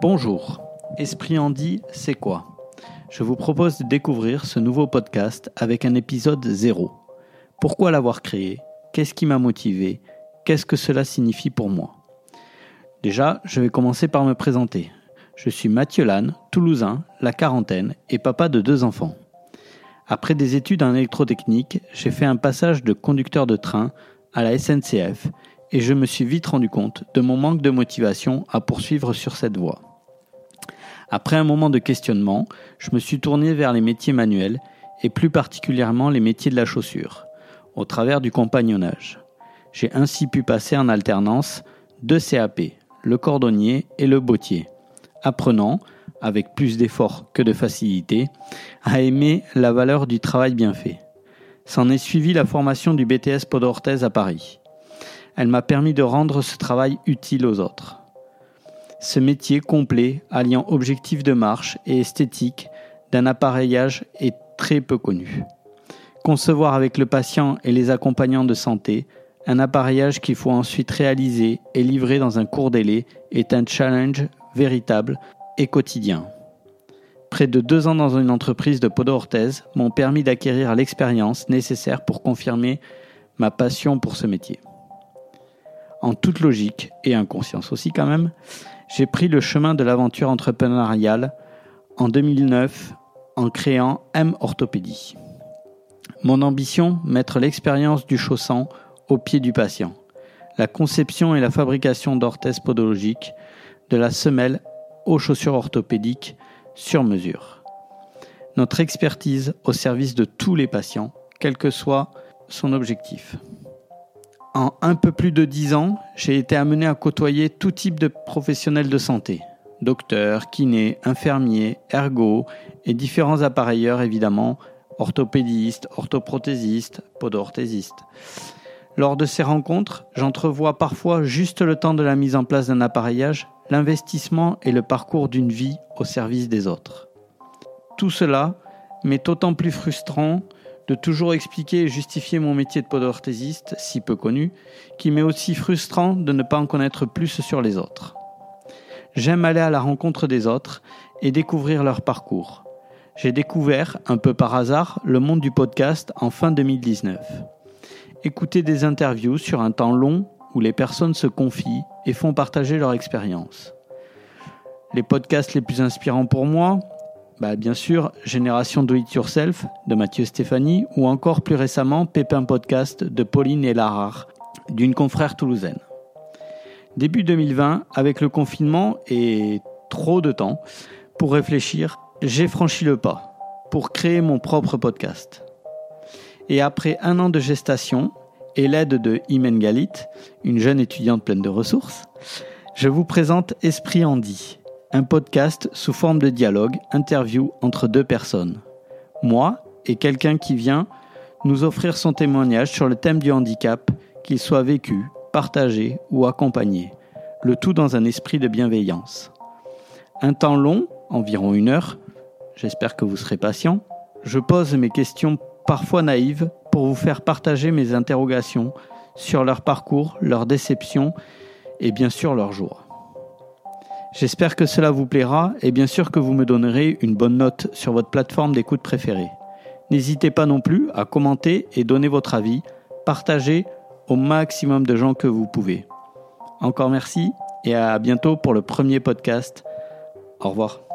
Bonjour, Esprit Andy, c'est quoi? Je vous propose de découvrir ce nouveau podcast avec un épisode zéro. Pourquoi l'avoir créé? Qu'est-ce qui m'a motivé? Qu'est-ce que cela signifie pour moi? Déjà, je vais commencer par me présenter. Je suis Mathieu Lannes, toulousain, la quarantaine et papa de deux enfants. Après des études en électrotechnique, j'ai fait un passage de conducteur de train à la SNCF et je me suis vite rendu compte de mon manque de motivation à poursuivre sur cette voie. Après un moment de questionnement, je me suis tourné vers les métiers manuels et plus particulièrement les métiers de la chaussure, au travers du compagnonnage. J'ai ainsi pu passer en alternance deux CAP, le cordonnier et le bottier, apprenant, avec plus d'efforts que de facilité, à aimer la valeur du travail bien fait. S'en est suivi la formation du BTS Podorthèse à Paris. Elle m'a permis de rendre ce travail utile aux autres. Ce métier complet, alliant objectif de marche et esthétique d'un appareillage, est très peu connu. Concevoir avec le patient et les accompagnants de santé un appareillage qu'il faut ensuite réaliser et livrer dans un court délai est un challenge véritable et quotidien. Près de deux ans dans une entreprise de podo-orthèse m'ont permis d'acquérir l'expérience nécessaire pour confirmer ma passion pour ce métier. En toute logique, et inconscience aussi quand même, j'ai pris le chemin de l'aventure entrepreneuriale en 2009 en créant M Orthopédie. Mon ambition, mettre l'expérience du chaussant au pied du patient. La conception et la fabrication d'orthèses podologiques, de la semelle aux chaussures orthopédiques sur mesure. Notre expertise au service de tous les patients, quel que soit son objectif. En un peu plus de dix ans, j'ai été amené à côtoyer tout type de professionnels de santé. Docteurs, kinés, infirmiers, ergots et différents appareilleurs évidemment, orthopédistes, orthoprothésistes, podorthésistes. Lors de ces rencontres, j'entrevois parfois juste le temps de la mise en place d'un appareillage, l'investissement et le parcours d'une vie au service des autres. Tout cela m'est autant plus frustrant de toujours expliquer et justifier mon métier de podorthésiste, si peu connu, qui m'est aussi frustrant de ne pas en connaître plus sur les autres. J'aime aller à la rencontre des autres et découvrir leur parcours. J'ai découvert, un peu par hasard, le monde du podcast en fin 2019 écouter des interviews sur un temps long où les personnes se confient et font partager leur expérience. Les podcasts les plus inspirants pour moi, bah bien sûr, Génération Do It Yourself de Mathieu Stéphanie ou encore plus récemment Pépin Podcast de Pauline et Larar d'une confrère toulousaine. Début 2020, avec le confinement et trop de temps pour réfléchir, j'ai franchi le pas pour créer mon propre podcast. Et après un an de gestation et l'aide de Imen Galit, une jeune étudiante pleine de ressources, je vous présente Esprit Andy, un podcast sous forme de dialogue, interview entre deux personnes. Moi et quelqu'un qui vient nous offrir son témoignage sur le thème du handicap, qu'il soit vécu, partagé ou accompagné, le tout dans un esprit de bienveillance. Un temps long, environ une heure, j'espère que vous serez patient, je pose mes questions parfois naïves, pour vous faire partager mes interrogations sur leur parcours, leurs déceptions et bien sûr leur joie. J'espère que cela vous plaira et bien sûr que vous me donnerez une bonne note sur votre plateforme d'écoute préférée. N'hésitez pas non plus à commenter et donner votre avis, partagez au maximum de gens que vous pouvez. Encore merci et à bientôt pour le premier podcast. Au revoir.